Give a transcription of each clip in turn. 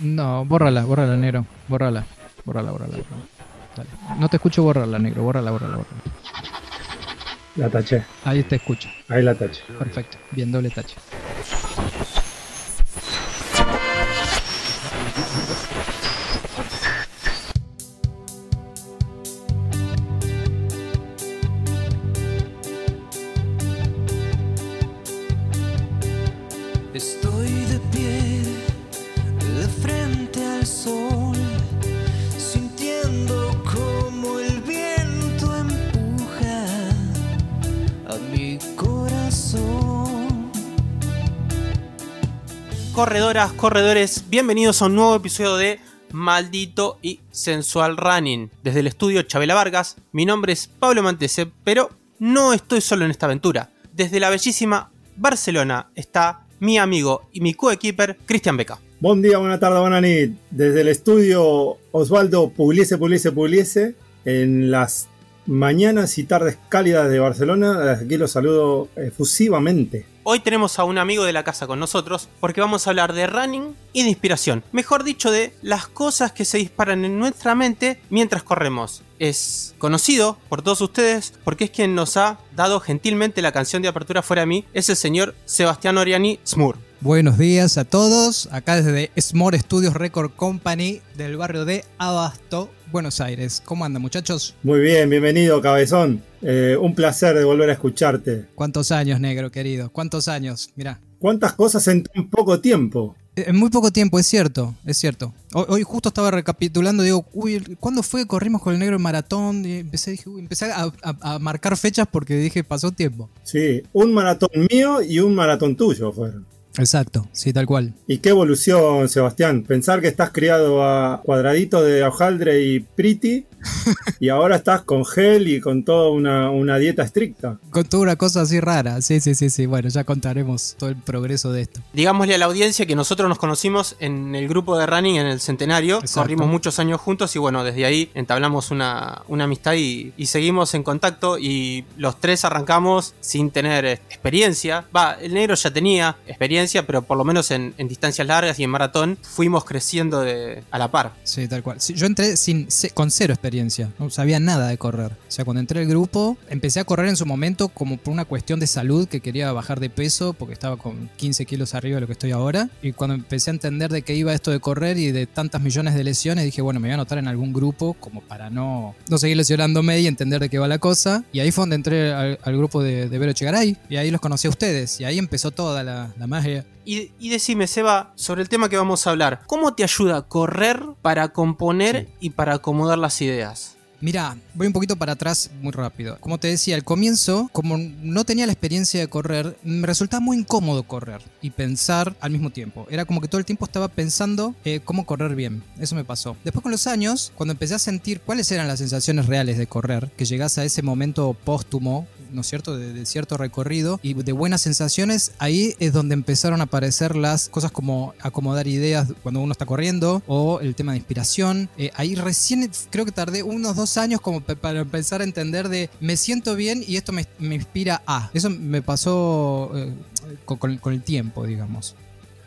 No, bórrala, bórrala, negro. Bórrala, bórrala, bórrala. bórrala. Dale. No te escucho bórrala, negro. Bórrala, bórrala, bórrala. La taché. Ahí te escucho. Ahí la taché. Perfecto. Bien, doble tache. Corredores, bienvenidos a un nuevo episodio de Maldito y Sensual Running. Desde el estudio Chabela Vargas, mi nombre es Pablo Mantese, pero no estoy solo en esta aventura. Desde la bellísima Barcelona está mi amigo y mi coequiper Cristian Beca. Buen día, buena tarde, buena nit. Desde el estudio Osvaldo Pugliese, Pugliese, Pugliese, en las mañanas y tardes cálidas de Barcelona, aquí los saludo efusivamente. Hoy tenemos a un amigo de la casa con nosotros porque vamos a hablar de running y de inspiración. Mejor dicho, de las cosas que se disparan en nuestra mente mientras corremos. Es conocido por todos ustedes porque es quien nos ha dado gentilmente la canción de apertura fuera de mí. Es el señor Sebastián Oriani Smur. Buenos días a todos. Acá desde Smore Studios Record Company del barrio de Abasto, Buenos Aires. ¿Cómo andan, muchachos? Muy bien, bienvenido, cabezón. Eh, un placer de volver a escucharte. ¿Cuántos años, negro querido? ¿Cuántos años? Mirá. ¿Cuántas cosas en tan poco tiempo? Eh, En muy poco tiempo, es cierto, es cierto. Hoy, hoy justo estaba recapitulando, digo, uy, ¿cuándo fue que corrimos con el negro en maratón? Y empecé, dije, uy, empecé a, a- a marcar fechas porque dije, pasó tiempo. Sí, un maratón mío y un maratón tuyo fueron. Exacto, sí, tal cual. Y qué evolución, Sebastián. Pensar que estás criado a cuadraditos de hojaldre y priti y ahora estás con gel y con toda una, una dieta estricta. Con toda una cosa así rara, sí, sí, sí, sí. Bueno, ya contaremos todo el progreso de esto. Digámosle a la audiencia que nosotros nos conocimos en el grupo de running en el centenario. Exacto. Corrimos muchos años juntos y bueno, desde ahí entablamos una, una amistad y, y seguimos en contacto. Y los tres arrancamos sin tener experiencia. Va, el negro ya tenía experiencia, pero por lo menos en, en distancias largas y en maratón fuimos creciendo de, a la par. Sí, tal cual. Sí, yo entré sin, con cero experiencia, no sabía nada de correr. O sea, cuando entré al grupo, empecé a correr en su momento como por una cuestión de salud que quería bajar de peso porque estaba con 15 kilos arriba de lo que estoy ahora. Y cuando empecé a entender de qué iba esto de correr y de tantas millones de lesiones, dije, bueno, me voy a anotar en algún grupo como para no, no seguir lesionándome y entender de qué va la cosa. Y ahí fue donde entré al, grupo de, de Vero Chegaray y ahí los conocí a ustedes. Y ahí empezó toda la magia. Y, y decime, Seba, sobre el tema que vamos a hablar. ¿Cómo te ayuda correr para componer y para acomodar las ideas? Mira, voy un poquito para atrás muy rápido. Como te decía, al comienzo, como no tenía la experiencia de correr, me resultaba muy incómodo correr y pensar al mismo tiempo. Era como que todo el tiempo estaba pensando eh, cómo correr bien. Eso me pasó. Después con los años, cuando empecé a sentir cuáles eran las sensaciones reales de correr, que llegase a ese momento póstumo, ¿no es cierto?, de, de cierto recorrido y de buenas sensaciones, ahí es donde empezaron a aparecer las cosas como acomodar ideas cuando uno está corriendo o el tema de inspiración. Eh, ahí recién creo que tardé unos dos años como para empezar a entender de me siento bien y esto me, me inspira a. Eso me pasó eh, con, con- con el tiempo, digamos.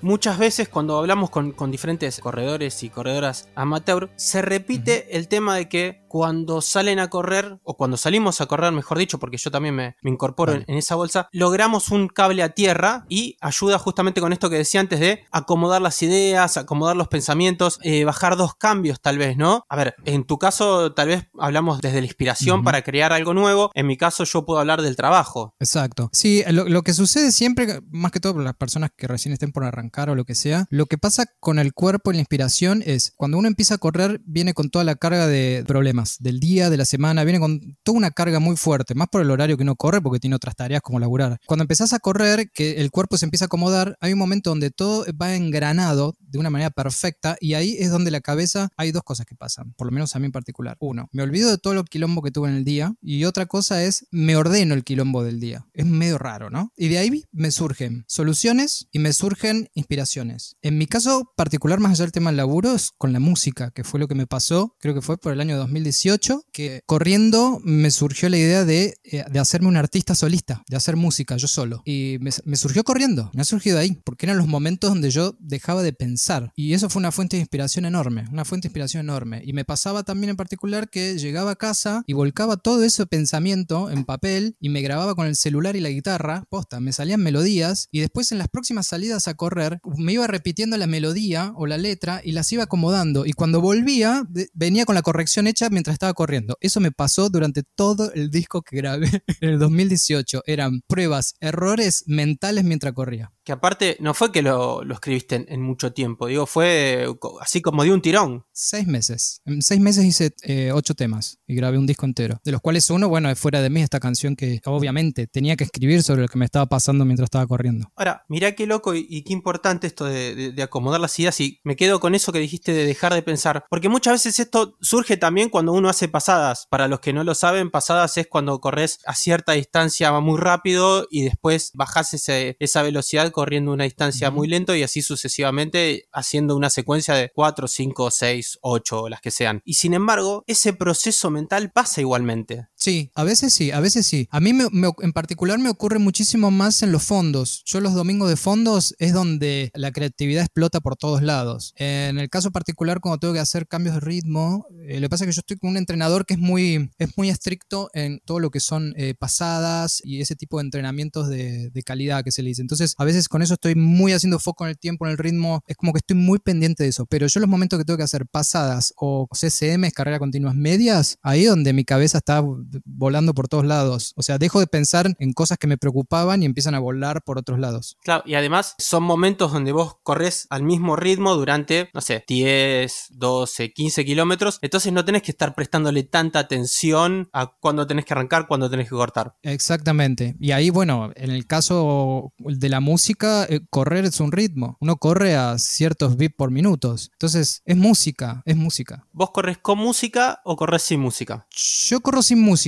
Muchas veces cuando hablamos con, con diferentes corredores y corredoras amateur, se repite el tema de que cuando salen a correr, o cuando salimos a correr, mejor dicho, porque yo también me, me incorporo Vale. en, en esa bolsa, logramos un cable a tierra y ayuda justamente con esto que decía antes de acomodar las ideas, acomodar los pensamientos, eh, bajar dos cambios tal vez, ¿no? A ver, en tu caso tal vez hablamos desde la inspiración para crear algo nuevo, en mi caso yo puedo hablar del trabajo. Exacto. Sí, lo, lo que sucede siempre, más que todo por las personas que recién estén por arrancar o lo que sea, lo que pasa con el cuerpo y la inspiración es cuando uno empieza a correr, viene con toda la carga de problemas del día, de la semana, viene con toda una carga muy fuerte, más por el horario que uno corre porque tiene otras tareas como laburar. Cuando empezás a correr, que el cuerpo se empieza a acomodar, hay un momento donde todo va engranado de una manera perfecta y ahí es donde la cabeza hay dos cosas que pasan, por lo menos a mí en particular. Uno, me olvido de todo lo quilombo que tuve en el día y otra cosa es me ordeno el quilombo del día. Es medio raro, ¿no? Y de ahí me surgen soluciones y me surgen inspiraciones. En mi caso particular, más allá del tema del laburo, es con la música, que fue lo que me pasó, creo que fue por el año 2018, que corriendo me surgió la idea de, eh, de hacerme un artista solista, de hacer música yo solo. Y me, me surgió corriendo, me ha surgido ahí, porque eran los momentos donde yo dejaba de pensar. Y eso fue una fuente de inspiración enorme, una fuente de inspiración enorme. Y me pasaba también en particular que llegaba a casa y volcaba todo ese pensamiento en papel y me grababa con el celular y la guitarra, posta, me salían melodías y después en las próximas salidas a correr me iba repitiendo la melodía o la letra y las iba acomodando. Y cuando volvía, venía con la corrección hecha mientras estaba corriendo. Eso me pasó durante todo el disco que grabé en el 2018. Eran pruebas, errores mentales mientras corría. Que aparte, no fue que lo, lo escribiste en, en mucho tiempo, digo, fue así como de un tirón. Seis meses. En seis meses hice eh, ocho temas y grabé un disco entero. De los cuales uno, bueno, es fuera de mí esta canción que obviamente tenía que escribir sobre lo que me estaba pasando mientras estaba corriendo. Ahora, mirá qué loco y, y qué importante esto de, de- de acomodar las ideas y me quedo con eso que dijiste de dejar de pensar, porque muchas veces esto surge también cuando uno hace pasadas. Para los que no lo saben, pasadas es cuando corres a cierta distancia muy rápido y después bajas ese- esa velocidad corriendo una distancia muy lento y así sucesivamente haciendo una secuencia de 4, 5, 6, 8, las que sean. Y sin embargo, ese proceso mental pasa igualmente. Sí, a veces sí, a veces sí. A mí me- en particular me ocurre muchísimo más en los fondos. Yo los domingos de fondos es donde la creatividad explota por todos lados. En el caso particular, cuando tengo que hacer cambios de ritmo, eh, lo que pasa es que yo estoy con un entrenador que es muy, es muy estricto en todo lo que son eh, pasadas y ese tipo de entrenamientos de, de calidad que se le dice. Entonces, a veces con eso estoy muy haciendo foco en el tiempo, en el ritmo. Es como que estoy muy pendiente de eso. Pero yo los momentos que tengo que hacer pasadas o CCM, carrera continuas medias, ahí donde mi cabeza está volando por todos lados. O sea, dejo de pensar en cosas que me preocupaban y empiezan a volar por otros lados. Claro, y además son momentos donde vos corres al mismo ritmo durante, no sé, 10, 12, 15 kilómetros. Entonces no tenés que estar prestándole tanta atención a cuándo tenés que arrancar, cuándo tenés que cortar. Exactamente. Y ahí, bueno, en el caso de la música, eh, correr es un ritmo. Uno corre a ciertos beats por minutos. Entonces, es música, es música. ¿Vos corres con música o corres sin música? Yo corro sin música.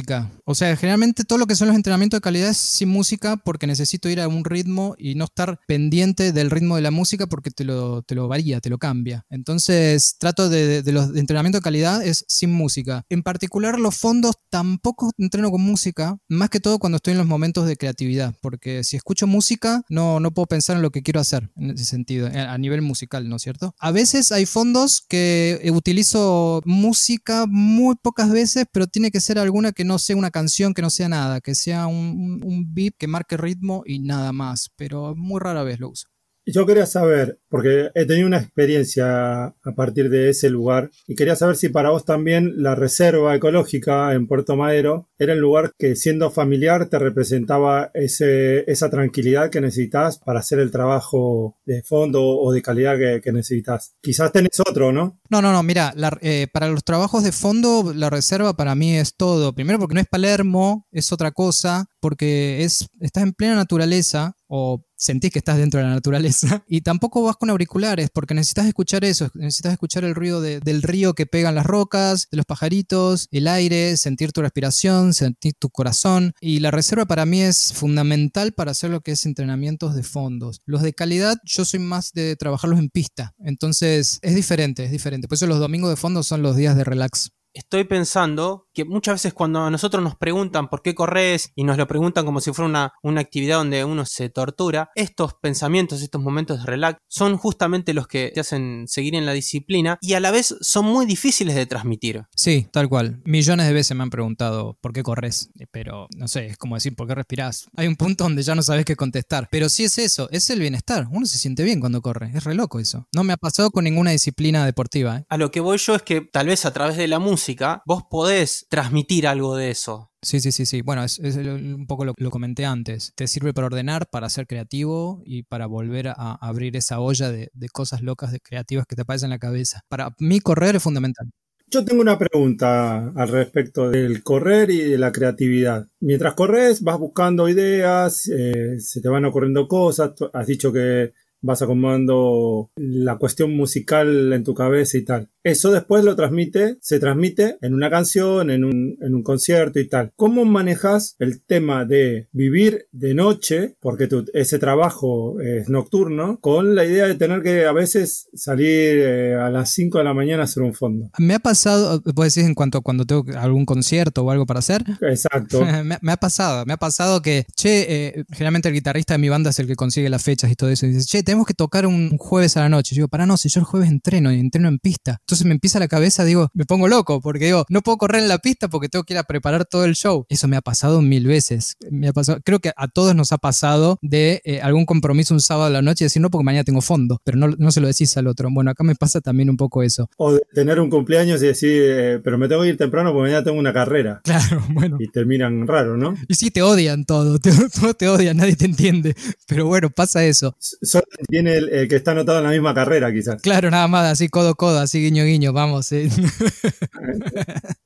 O sea, generalmente todo lo que son los entrenamientos de calidad es sin música porque necesito ir a un ritmo y no estar pendiente del ritmo de la música porque te lo, te lo varía, te lo cambia. Entonces, trato de, los de entrenamiento de calidad es sin música. En particular, los fondos tampoco entreno con música, más que todo cuando estoy en los momentos de creatividad, porque si escucho música, no, no puedo pensar en lo que quiero hacer en ese sentido, a a nivel musical, ¿no es cierto? A veces hay fondos que eh, utilizo música muy pocas veces, pero tiene que ser alguna que no sea una canción, que no sea nada, que sea un, un, beat que marque ritmo y nada más, pero muy rara vez lo uso. Yo quería saber, porque he tenido una experiencia a partir de ese lugar, y quería saber si para vos también la reserva ecológica en Puerto Madero era el lugar que siendo familiar te representaba ese, esa tranquilidad que necesitas para hacer el trabajo de fondo o de calidad que, necesitas. Quizás tenés otro, ¿no? No, no, no, mira, eh, para los trabajos de fondo, la reserva para mí es todo. Primero porque no es Palermo, es otra cosa, porque es, estás en plena naturaleza o sentís que estás dentro de la naturaleza y tampoco vas con auriculares porque necesitas escuchar eso, necesitas escuchar el ruido de- del río que pegan las rocas, de los pajaritos, el aire, sentir tu respiración, sentir tu corazón y la reserva para mí es fundamental para hacer lo que es entrenamientos de fondos. Los de calidad yo soy más de trabajarlos en pista, entonces es diferente, es diferente. Por eso los domingos de fondos son los días de relax. Estoy pensando que muchas veces cuando a nosotros nos preguntan por qué corres y nos lo preguntan como si fuera una, una actividad donde uno se tortura, estos pensamientos, estos momentos de relax son justamente los que te hacen seguir en la disciplina y a la vez son muy difíciles de transmitir. Sí, tal cual. Millones de veces me han preguntado por qué corres, Eh, pero no sé, es como decir por qué respirás. Hay un punto donde ya no sabes qué contestar. Pero sí es eso, es el bienestar. Uno se siente bien cuando corre. Es re loco eso. No me ha pasado con ninguna disciplina deportiva. ¿eh? A lo que voy yo es que tal vez a través de la música vos podés transmitir algo de eso. Sí, sí, sí, sí. Bueno, es, un poco lo que lo comenté antes. Te sirve para ordenar, para ser creativo y para volver a, abrir esa olla de, de cosas locas, de creativas que te aparecen en la cabeza. Para mí correr es fundamental. Yo tengo una pregunta al respecto del correr y de la creatividad. Mientras corres vas buscando ideas, eh, se te van ocurriendo cosas, has dicho que vas acomodando la cuestión musical en tu cabeza y tal. Eso después lo transmite, se transmite en una canción, en un, en un concierto y tal. ¿Cómo manejas el tema de vivir de noche, porque tu- ese trabajo es nocturno, con la idea de tener que a veces salir eh, a las 5 de la mañana a hacer un fondo? Me ha pasado, puedes decir en cuanto cuando tengo algún concierto o algo para hacer. Exacto. me, me ha pasado, me ha pasado que, che, eh, generalmente el guitarrista de mi banda es el que consigue las fechas y todo eso. Y dice, che, tenemos que tocar un jueves a la noche. Yo digo, para no, si yo el jueves entreno y entreno en pista. Entonces me empieza la cabeza, digo, me pongo loco porque digo, no puedo correr en la pista porque tengo que ir a preparar todo el show. Eso me ha pasado mil veces. Me ha pasado, creo que a todos nos ha pasado de eh, algún compromiso un sábado a la noche y decir, no, porque mañana tengo fondo, pero no, no se lo decís al otro. Bueno, acá me pasa también un poco eso. O de tener un cumpleaños y decir, eh, pero me tengo que ir temprano porque mañana tengo una carrera. Claro, bueno. Y terminan raro, ¿no? Y sí, te odian todo, te, todos te odian, nadie te entiende. Pero bueno, pasa eso. Solo tiene el, el que está anotado en la misma carrera, quizás. Claro, nada más, así codo codo, así guiño guiño, vamos. eh.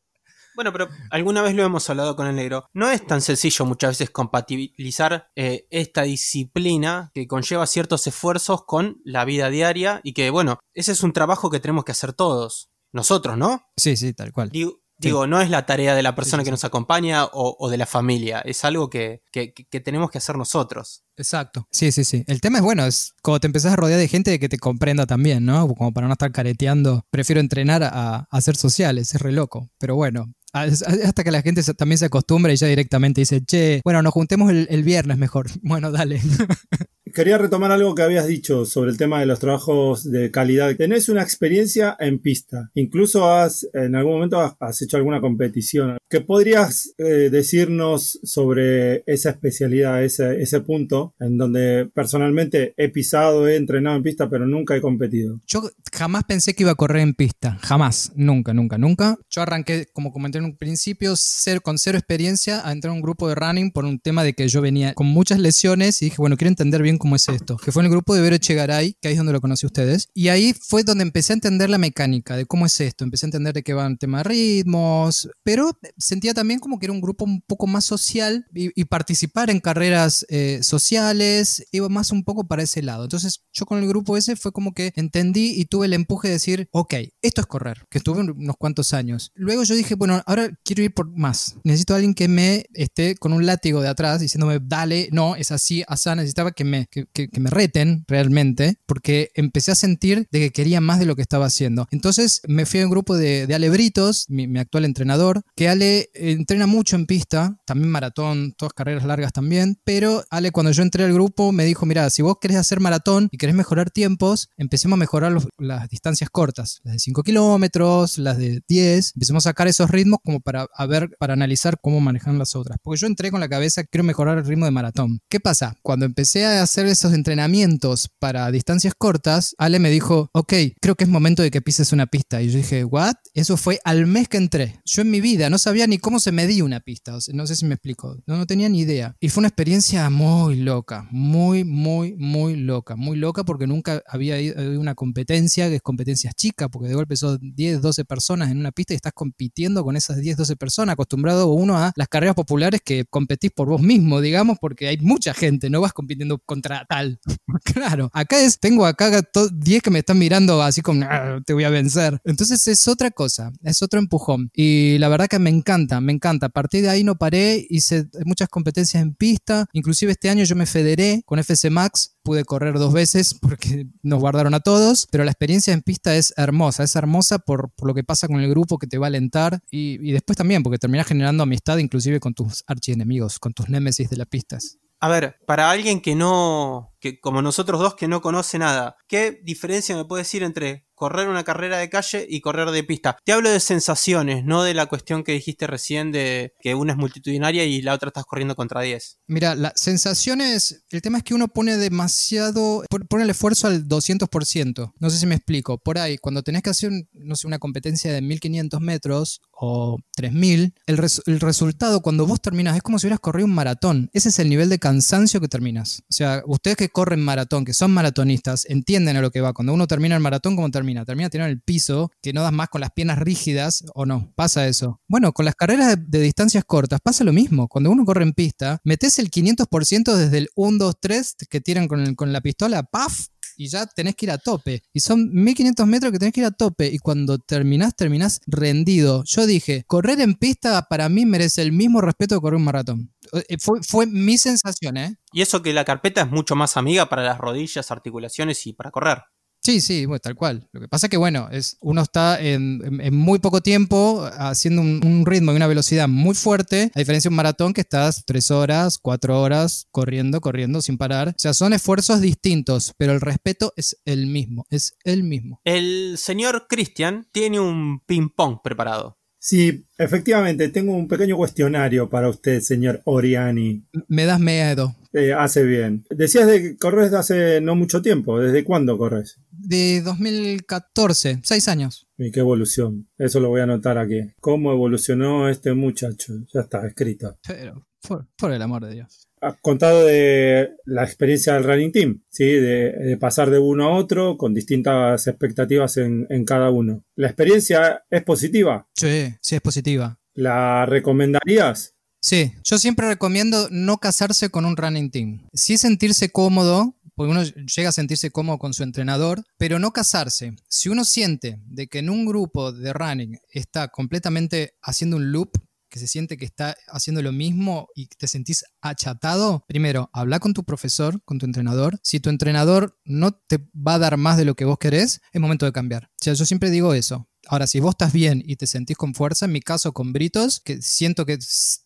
Bueno, pero alguna vez lo hemos hablado con el negro. No es tan sencillo muchas veces compatibilizar eh, esta disciplina que conlleva ciertos esfuerzos con la vida diaria y que, bueno, ese es un trabajo que tenemos que hacer todos. Nosotros, ¿no? Sí, sí, tal cual. Digo, digo, no es la tarea de la persona sí, que sí. nos acompaña o, o de la familia. Es algo que, que- tenemos que hacer nosotros. Exacto. Sí, sí, sí. El tema es bueno, es como te empezás a rodear de gente que te comprenda también, ¿no? Como para no estar careteando. Prefiero entrenar a, a ser sociales, es re loco. Pero bueno. Hasta que la gente también se acostumbra y ya directamente dice, che, bueno, nos juntemos el, el viernes mejor. Bueno, dale. Quería retomar algo que habías dicho sobre el tema de los trabajos de calidad. Tenés una experiencia en pista. Incluso has, en algún momento has, has hecho alguna competición. ¿Qué podrías eh, decirnos sobre esa especialidad, ese, ese punto en donde personalmente he pisado, he entrenado en pista, pero nunca he competido? Yo jamás pensé que iba a correr en pista. Jamás. Nunca, nunca, nunca. Yo arranqué, como comenté en un principio, cero- con cero experiencia a entrar a un grupo de running por un tema de que yo venía con muchas lesiones y dije, bueno, quiero entender bien cómo es esto. Que fue en el grupo de Vero Chegaray, que ahí es donde lo conocí ustedes. Y ahí fue donde empecé a entender la mecánica de cómo es esto. Empecé a entender de qué va el tema de ritmos, pero sentía también como que era un grupo un poco más social y, y participar en carreras eh, sociales iba más un poco para ese lado. Entonces yo con el grupo ese fue como que entendí y tuve el empuje de decir, ok, esto es correr, que estuve unos cuantos años. Luego yo dije, bueno, ahora quiero ir por más. Necesito a alguien que me esté con un látigo de atrás diciéndome, dale, no, es así, asá. Necesitaba que me, que, que- que me reten realmente porque empecé a sentir de que quería más de lo que estaba haciendo. Entonces me fui a un grupo de, de Ale Britos, mi, mi actual entrenador, que Ale eh, entrena mucho en pista, también maratón, todas carreras largas también, pero Ale cuando yo entré al grupo me dijo, mira, si vos querés hacer maratón y querés mejorar tiempos, empecemos a mejorar los- las distancias cortas, las de 5 kilómetros, las de 10, empecemos a sacar esos ritmos como para a ver, para analizar cómo manejan las otras. Porque yo entré con la cabeza, quiero mejorar el ritmo de maratón. ¿Qué pasa? Cuando empecé a hacer esos entrenamientos para distancias cortas, Ale me dijo, ok, creo que es momento de que pises una pista. Y yo dije, ¿what? Eso fue al mes que entré. Yo en mi vida no sabía ni cómo se medía una pista. No sé si me explico. No, no tenía ni idea. Y fue una experiencia muy loca. Muy, muy, muy loca. Muy loca porque nunca había ido una competencia que es competencia chica, porque de golpe son 10, 12 personas en una pista y estás compitiendo con esas 10, 12 personas. Acostumbrado uno a las carreras populares que competís por vos mismo, digamos, porque hay mucha gente, no vas compitiendo contra tal. claro, acá es, tengo acá to- 10 que me están mirando así como, "Ah, te voy a vencer. Entonces es otra cosa, es otro empujón. Y la verdad que me encanta, me encanta. A partir de ahí no paré, hice muchas competencias en pista. Inclusive este año yo me federé con FC Max. Pude correr dos veces porque nos guardaron a todos, pero la experiencia en pista es hermosa, es hermosa por, lo que pasa con el grupo que te va a alentar y, después también porque terminas generando amistad inclusive con tus archienemigos, con tus némesis de las pistas. A ver, para alguien que no, que como nosotros dos, que no conoce nada, ¿qué diferencia me puede decir entre correr una carrera de calle y correr de pista? Te hablo de sensaciones, no de la cuestión que dijiste recién de que una es multitudinaria y la otra estás corriendo contra 10. Mira, las sensaciones, el tema es que uno pone demasiado, pon- pone el esfuerzo al 200%. No sé si me explico. Por ahí, cuando tenés que hacer, no sé, una competencia de 1500 metros o 3000, el, res- el resultado cuando vos terminas es como si hubieras corrido un maratón. Ese es el nivel de cansancio que terminas. O sea, ustedes que corren maratón, que son maratonistas, entienden a lo que va. Cuando uno termina el maratón, ¿cómo termina? Termina tirando el piso, que no das más con las piernas rígidas o no. Pasa eso. Bueno, con las carreras de, de distancias cortas pasa lo mismo. Cuando uno corre en pista, metes el 500% desde el 1, 2, 3 que tiran con, el- con la pistola, ¡paf! Y ya tenés que ir a tope. Y son 1500 metros que tenés que ir a tope. Y cuando terminás, terminás rendido. Yo dije, correr en pista para mí merece el mismo respeto que correr un maratón. Eh, Fue, fue mi sensación, ¿eh? Y eso que la carpeta es mucho más amiga para las rodillas, articulaciones y para correr. Sí, sí, tal cual. Lo que pasa es que, bueno, es, uno está en, muy poco tiempo haciendo un, ritmo y una velocidad muy fuerte, a diferencia de un maratón que estás tres horas, cuatro horas corriendo, corriendo sin parar. O sea, son esfuerzos distintos, pero el respeto es el mismo, es el mismo. El señor Christian tiene un ping-pong preparado. Sí, efectivamente, tengo un pequeño cuestionario para usted, señor Oriani. Me das miedo. Eh, hace bien. Decías de que corres hace no mucho tiempo. ¿Desde cuándo corres? De 2014, seis años. Y qué evolución. Eso lo voy a anotar aquí. ¿Cómo evolucionó este muchacho? Ya está, escrito. Pero, por, por el amor de Dios. Has contado de la experiencia del running team, ¿sí? De, de pasar de uno a otro con distintas expectativas en, en cada uno. ¿La experiencia es positiva? Sí, sí es positiva. ¿La recomendarías? Sí, yo siempre recomiendo no casarse con un running team. Sí sentirse cómodo, porque uno llega a sentirse cómodo con su entrenador, pero no casarse. Si uno siente de que en un grupo de running está completamente haciendo un loop, que se siente que está haciendo lo mismo y te sentís achatado, primero, habla con tu profesor, con tu entrenador. Si tu entrenador no te va a dar más de lo que vos querés, es momento de cambiar. O sea, yo siempre digo eso. Ahora, si vos estás bien y te sentís con fuerza, en mi caso con Britos, que siento que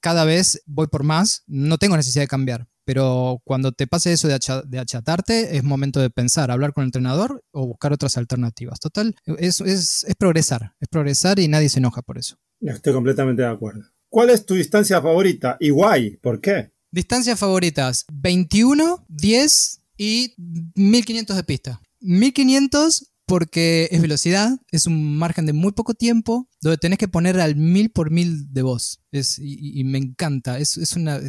cada vez voy por más, no tengo necesidad de cambiar. Pero cuando te pase eso de, de achatarte, es momento de pensar, hablar con el entrenador o buscar otras alternativas. Total, es, es, es progresar, es progresar y nadie se enoja por eso. Estoy completamente de acuerdo. ¿Cuál es tu distancia favorita? Y guay, ¿por qué? Distancias favoritas, 21, 10 y 1500 de pista. 1500 porque es velocidad, es un margen de muy poco tiempo, donde tenés que poner al mil por mil de voz. Es, y, me encanta, es, es una,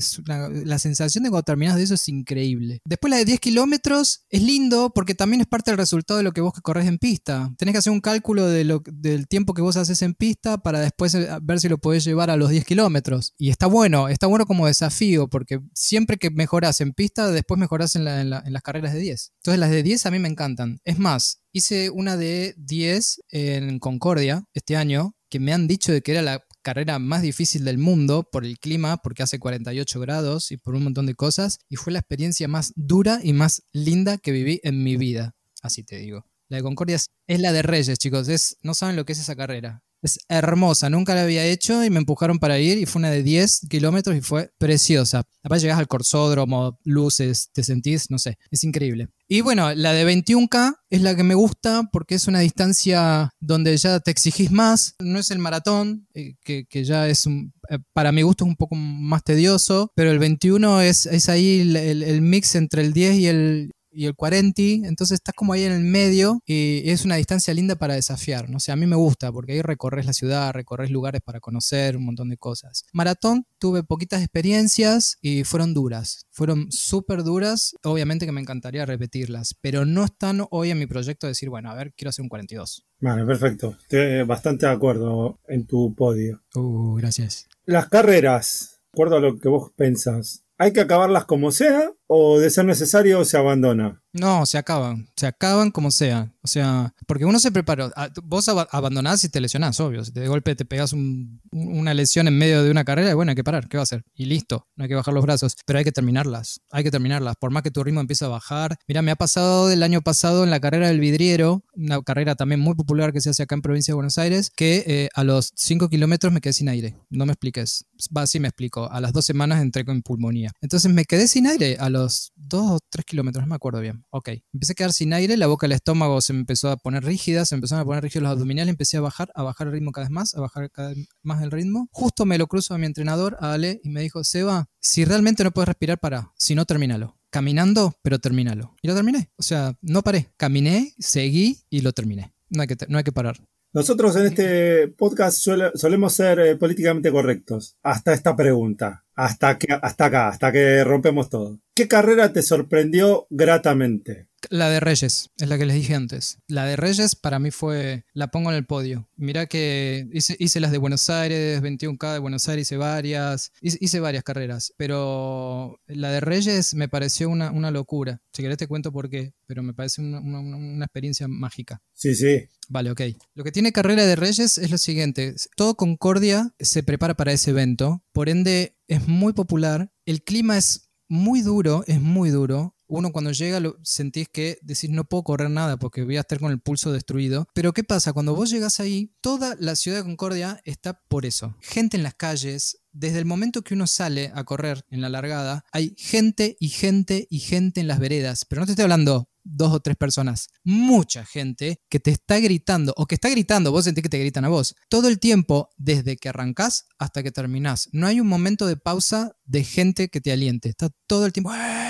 la sensación de cuando terminás de eso es increíble. Después la de 10 kilómetros es lindo porque también es parte del resultado de lo que vos que corres en pista. Tenés que hacer un cálculo de del tiempo que vos haces en pista para después eh, ver si lo podés llevar a los 10 kilómetros. Y está bueno, está bueno como desafío porque siempre que mejorás en pista, después mejorás en las carreras de 10. Entonces las de 10 a mí me encantan. Es más, hice una de 10 en Concordia este año que me han dicho de que era la carrera más difícil del mundo por el clima, porque hace 48 grados y por un montón de cosas, y fue la experiencia más dura y más linda que viví en mi vida, así te digo. La de Concordia es, la de Reyes, chicos, es, no saben lo que es esa carrera. Es hermosa, nunca la había hecho y me empujaron para ir y fue una de 10 kilómetros y fue preciosa. Aparte llegás al corsódromo, luces, te sentís, no sé, es increíble. Y bueno, la de 21K es la que me gusta porque es una distancia donde ya te exigís más, no es el maratón, eh, que, que ya es un, eh, para mi gusto es un poco más tedioso, pero el 21 es, es ahí el- el mix entre el 10 y el, y el 40, entonces estás como ahí en el medio y es una distancia linda para desafiar, no sé, a mí me gusta porque ahí recorres la ciudad, recorres lugares para conocer, un montón de cosas. Maratón tuve poquitas experiencias y fueron duras, fueron súper duras, obviamente que me encantaría repetirlas, pero no están hoy en mi proyecto de decir, bueno, a ver, quiero hacer un 42. Vale, perfecto. Estoy bastante de acuerdo en tu podio. Uh, gracias. Las carreras, de acuerdo a lo que vos pensás, ¿hay que acabarlas como sea o de ser necesario se abandona? No, se acaban, se acaban como sea. O sea, porque uno se prepara. a- Vos ab- abandonás y te lesionás, obvio. Si de golpe te pegas un- un- una lesión en medio de una carrera, y bueno, hay que parar. ¿Qué va a hacer? Y listo, no hay que bajar los brazos. Pero hay que terminarlas. Hay que terminarlas. Por más que tu ritmo empiece a bajar. Mira, me ha pasado del año pasado en la carrera del vidriero, una carrera también muy popular que se hace acá en provincia de Buenos Aires, que eh, a los 5 kilómetros me quedé sin aire. No me expliques. Va, así me explico. A las dos semanas entré con pulmonía. Entonces me quedé sin aire a los 2 o 3 kilómetros, no me acuerdo bien. Ok. Empecé a quedar sin aire, la boca del estómago se me empezó a poner rígida, se empezaron a poner rígidos los abdominales, empecé a bajar, a bajar el ritmo cada vez más, a bajar cada vez más el ritmo. Justo me lo cruzo a mi entrenador, a Ale, y me dijo, Seba, si realmente no puedes respirar, para. Si no, termínalo. Caminando, pero termínalo. Y lo terminé. O sea, no paré. Caminé, seguí y lo terminé. No hay que, no hay que parar. Nosotros en este podcast suele- solemos ser eh, políticamente correctos. Hasta esta pregunta. Hasta, que, hasta acá, hasta que rompemos todo. ¿Qué carrera te sorprendió gratamente? La de Reyes, es la que les dije antes. La de Reyes para mí fue, la pongo en el podio. Mirá que hice, hice las de Buenos Aires, 21K de Buenos Aires, hice varias, hice, hice varias carreras, pero la de Reyes me pareció una, una locura. Si querés te cuento por qué, pero me parece una, una- una experiencia mágica. Sí, sí. Vale, ok. Lo que tiene Carrera de Reyes es lo siguiente. Todo Concordia se prepara para ese evento, por ende es muy popular. El clima es muy duro, es muy duro. Uno cuando llega lo, sentís que decís no puedo correr nada porque voy a estar con el pulso destruido. Pero ¿qué pasa? Cuando vos llegas ahí, toda la ciudad de Concordia está por eso. Gente en las calles. Desde el momento que uno sale a correr en la largada, hay gente y gente y gente en las veredas. Pero no te estoy hablando dos o tres personas, mucha gente que te está gritando o que está gritando, vos sentís que te gritan a vos, todo el tiempo desde que arrancás hasta que terminás. No hay un momento de pausa de gente que te aliente, está todo el tiempo... "¡Eh!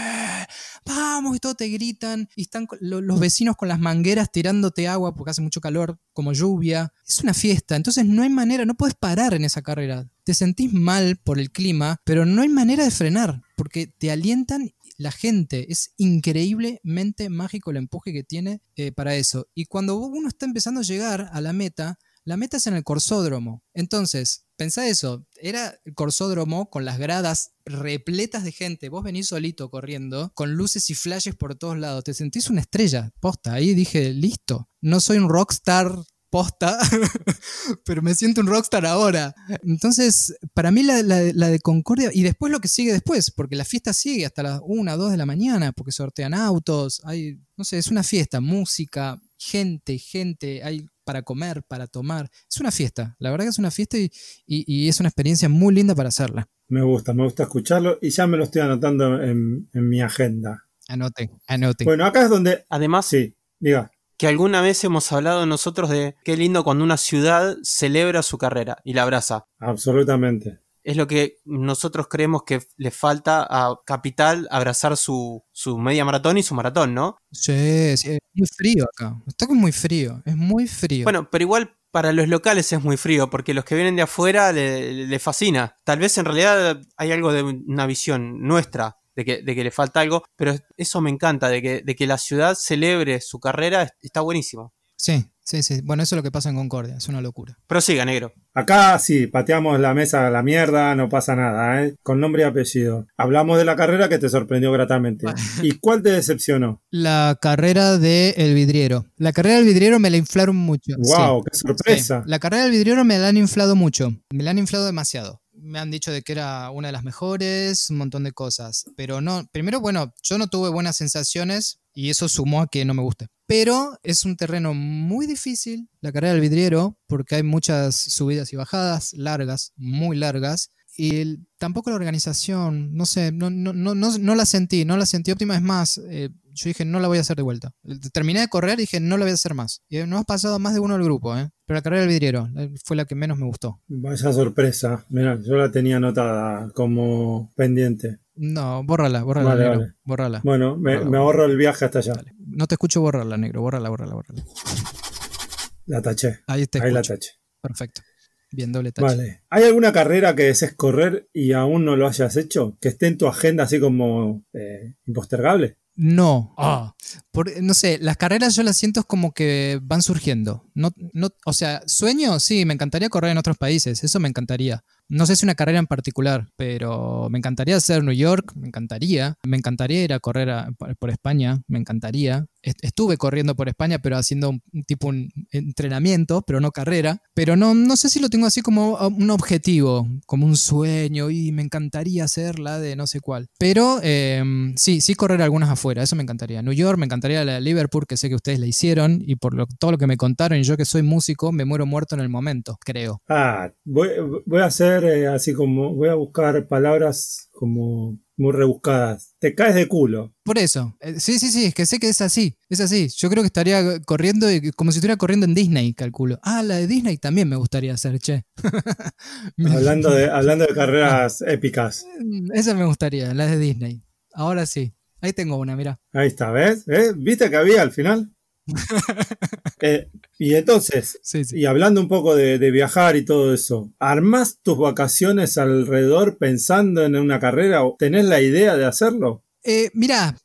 Vamos, y todo te gritan, y están los vecinos con las mangueras tirándote agua porque hace mucho calor, como lluvia. Es una fiesta, entonces no hay manera, no puedes parar en esa carrera. Te sentís mal por el clima, pero no hay manera de frenar, porque te alientan la gente. Es increíblemente mágico el empuje que tiene eh, para eso. Y cuando uno está empezando a llegar a la meta, la meta es en el corsódromo. Entonces, pensá eso, era el corsódromo con las gradas repletas de gente. Vos venís solito corriendo, con luces y flashes por todos lados. Te sentís una estrella, posta. Ahí dije, listo. No soy un rockstar posta, pero me siento un rockstar ahora. Entonces, para mí la, la- la de Concordia, y después lo que sigue después, porque la fiesta sigue hasta las 1, 2 de la mañana, porque sortean autos, hay, no sé, es una fiesta, música, gente, gente, hay para comer, para tomar. Es una fiesta, la verdad que es una fiesta y, y- y es una experiencia muy linda para hacerla. Me gusta, me gusta escucharlo y ya me lo estoy anotando en, en mi agenda. Anoten, anoten. Bueno, acá es donde... Además, Sí, diga. Que alguna vez hemos hablado nosotros de qué lindo cuando una ciudad celebra su carrera y la abraza. Absolutamente. Es lo que nosotros creemos que le falta a Capital abrazar su, su media maratón y su maratón, ¿no? Sí, sí, es muy frío acá. Está muy frío, es muy frío. Bueno, pero igual para los locales es muy frío, porque los que vienen de afuera le, le fascina. Tal vez en realidad hay algo de una visión nuestra, de que, de que le falta algo, pero eso me encanta, de que, de que la ciudad celebre su carrera, está buenísimo. Sí, sí, sí. Bueno, eso es lo que pasa en Concordia, es una locura. Prosiga, negro. Acá sí, pateamos la mesa a la mierda, no pasa nada, ¿eh? Con nombre y apellido. Hablamos de la carrera que te sorprendió gratamente. ¿Y cuál te decepcionó? La carrera de El Vidriero. La carrera del Vidriero me la inflaron mucho. ¡Wow! Sí, ¡Qué sorpresa! sí. La carrera del Vidriero me la han inflado mucho. Me la han inflado demasiado. Me han dicho de que era una de las mejores, un montón de cosas. Pero no, primero, bueno, yo no tuve buenas sensaciones y eso sumó a que no me guste. Pero es un terreno muy difícil, la carrera del vidriero, porque hay muchas subidas y bajadas largas, muy largas. Y el- tampoco la organización, no sé, no, no, no, no, no la sentí, no la sentí óptima. Es más, eh, yo dije, no la voy a hacer de vuelta. Terminé de correr y dije, no la voy a hacer más. Y no ha pasado más de uno del grupo, ¿eh? Pero la carrera del vidriero eh, fue la que menos me gustó. Vaya sorpresa. Mira, yo la tenía anotada como pendiente. No, bórrala, bórrala, Vale, negro. vale. Bórrala. Bueno, me, ahorro el viaje hasta allá. Dale. No te escucho borrarla, negro. Bórrala, bórrala, bórrala. La taché. Ahí te Ahí la taché. Perfecto. Bien, doble touch. Vale. ¿Hay alguna carrera que desees correr y aún no lo hayas hecho? Que esté en tu agenda así como eh, impostergable. No. Ah. Por- no sé, las carreras yo las siento como que van surgiendo. No, no, o sea, sueño, sí, me encantaría correr en otros países, eso me encantaría. No sé si una carrera en particular, pero me encantaría hacer New York, me encantaría. Me encantaría ir a correr a- por por España, me encantaría. Est- Estuve corriendo por España, pero haciendo un, tipo un entrenamiento, pero no carrera. Pero no, no sé si lo tengo así como un objetivo, como un sueño, y me encantaría hacerla de no sé cuál. Pero eh, sí, sí correr algunas afuera, eso me encantaría. New York, me encantaría la de Liverpool, que sé que ustedes la hicieron, y por todo lo que me contaron, y yo que soy músico, me muero muerto en el momento, creo. Ah, voy, voy a hacer eh, así como, voy a buscar palabras como muy rebuscadas. Te caes de culo. Por eso, eh, sí, sí, sí, es que sé que es así, es así. Yo creo que estaría corriendo como si estuviera corriendo en Disney, calculo. Ah, la de Disney también me gustaría hacer, che. Hablando de, hablando de carreras épicas. Esa me gustaría, la de Disney. Ahora sí. Ahí tengo una, mira. Ahí está, ¿ves? ¿Ves? ¿Viste que había al final? Eh, y entonces, Sí, sí. y hablando un poco de, de viajar y todo eso, ¿armás tus vacaciones alrededor pensando en una carrera o tenés la idea de hacerlo? Eh, mira,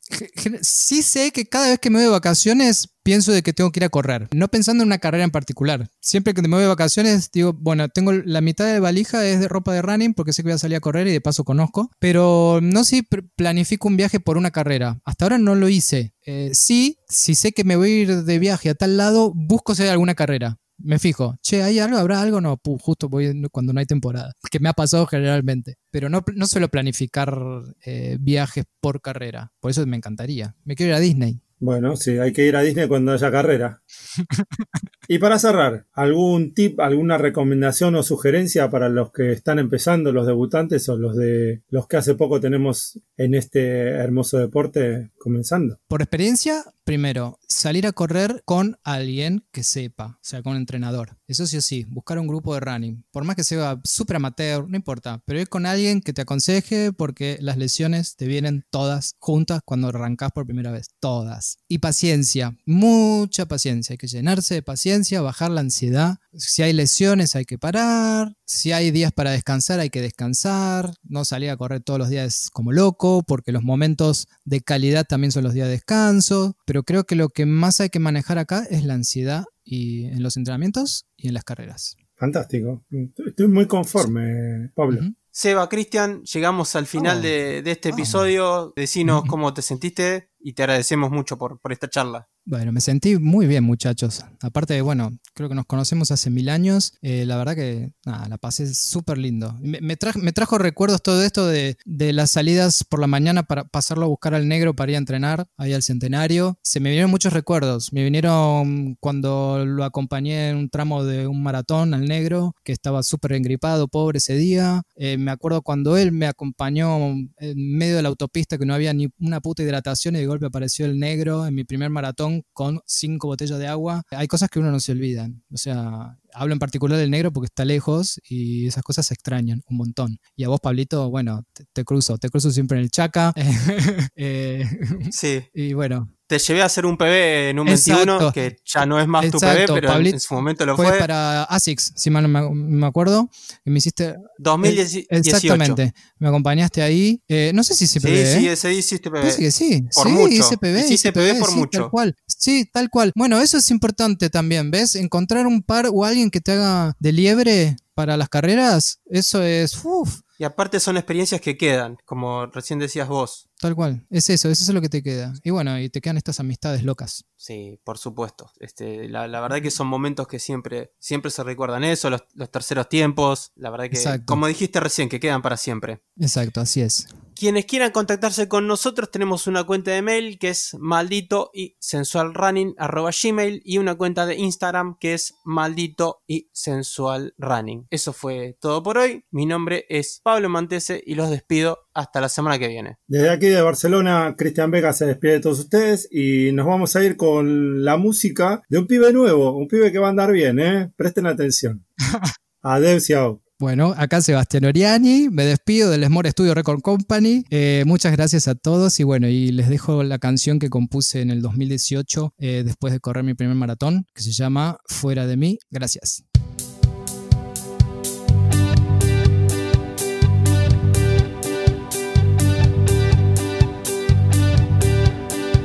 sí sé que cada vez que me voy de vacaciones pienso de que tengo que ir a correr, no pensando en una carrera en particular. Siempre que me voy de vacaciones digo, bueno, tengo la mitad de valija es de ropa de running porque sé que voy a salir a correr y de paso conozco, pero no si planifico un viaje por una carrera. Hasta ahora no lo hice. Eh, sí, si sé que me voy a ir de viaje a tal lado, busco si hay alguna carrera. Me fijo, che, ¿hay algo? ¿Habrá algo? No, justo voy cuando no hay temporada, que me ha pasado generalmente. Pero no, no suelo planificar eh, viajes por carrera, por eso me encantaría. Me quiero ir a Disney. Bueno, sí, hay que ir a Disney cuando haya carrera. y para cerrar, ¿algún tip, alguna recomendación o sugerencia para los que están empezando, los debutantes o los de los que hace poco tenemos en este hermoso deporte comenzando? Por experiencia, primero, salir a correr con alguien que sepa, o sea, con un entrenador. Eso sí o sí, buscar un grupo de running. Por más que sea súper amateur, no importa, pero ir con alguien que te aconseje porque las lesiones te vienen todas juntas cuando arrancas por primera vez. Todas. Y paciencia, mucha paciencia. Hay que llenarse de paciencia, bajar la ansiedad. Si hay lesiones hay que parar. Si hay días para descansar hay que descansar. No salir a correr todos los días como loco porque los momentos de calidad también son los días de descanso. Pero creo que lo que más hay que manejar acá es la ansiedad y en los entrenamientos y en las carreras. Fantástico. Estoy muy conforme, Pablo. Seba, Cristian, llegamos al final Oh. de, de este Oh. episodio. Decinos cómo te sentiste y te agradecemos mucho por, por esta charla. Bueno, me sentí muy bien, muchachos. Aparte de, bueno, creo que nos conocemos hace mil años. eh, la verdad que, nada, la pasé súper lindo. Me, me, me trajo recuerdos todo esto de, de las salidas por la mañana para pasarlo a buscar al negro para ir a entrenar, ahí al centenario. Se me vinieron muchos recuerdos. Me vinieron cuando lo acompañé en un tramo de un maratón al negro, que estaba súper engripado, pobre ese día. Eh, me acuerdo cuando él me acompañó en medio de la autopista que no había ni una puta hidratación y golpe apareció el negro en mi primer maratón con cinco botellas de agua. Hay cosas que uno no se olvidan. O sea, hablo en particular del negro porque está lejos y esas cosas se extrañan un montón. Y a vos, Pablito, bueno, te, te cruzo, te cruzo siempre en el chaca. Eh, Sí, y bueno, te llevé a hacer un PB en un Exacto. 21, que ya no es más tu PB, pero en- Pablito, en su momento lo fue, fue. para ASICS, si mal no me, acuerdo. Y me hiciste. 2018. Exactamente. Me acompañaste ahí. Eh, no sé si se Sí, sí, ese hiciste PB. Parece que sí. Por sí, mucho. hice PB, Hiciste hice PB por sí, mucho. Tal cual. Sí, tal cual. Bueno, eso es importante también, ¿ves? Encontrar un par o alguien que te haga de liebre para las carreras, eso es. Uf, Y aparte son experiencias que quedan, como recién decías vos. Tal cual. Es eso, eso es lo que te queda. Y bueno, y te quedan estas amistades locas. Sí, por supuesto. Este, la, la verdad que son momentos que siempre, siempre se recuerdan eso, los, los terceros tiempos. La verdad que, Exacto. como dijiste recién, que quedan para siempre. Exacto, así es. Quienes quieran contactarse con nosotros, tenemos una cuenta de mail que es maldito y sensualrunning arroba gmail y una cuenta de Instagram que es maldito y sensualrunning. Eso fue todo por hoy. Mi nombre es Pablo Mantese y los despido hasta la semana que viene. Desde aquí de Barcelona, Cristian Vega se despide de todos ustedes y nos vamos a ir con la música de un pibe nuevo, un pibe que va a andar bien, ¿eh? Presten atención. Adeu, ciao. Bueno, acá Sebastián Oriani, me despido del Smore Studio Record Company. Eh, muchas gracias a todos y bueno, y les dejo la canción que compuse en el 2018 eh, después de correr mi primer maratón, que se llama Fuera de mí. Gracias.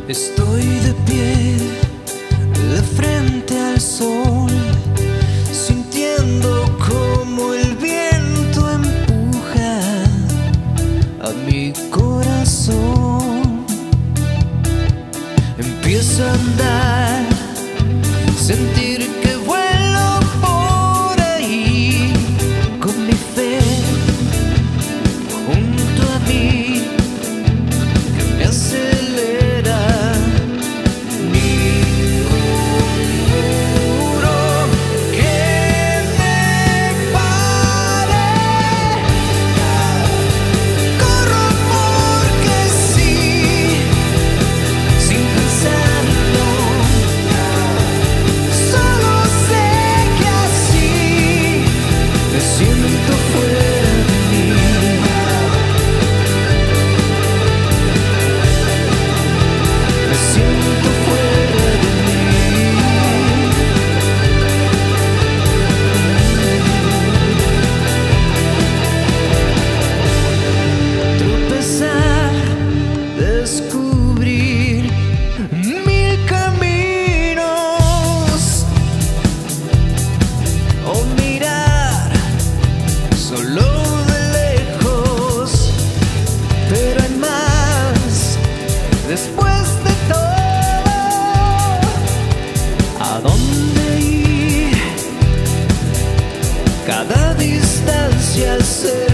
Estoy de pie, de frente al sol, sintiendo como el viento empuja a mi corazón. Empiezo a andar, sentir después de todo. ¿A dónde ir? Cada distancia se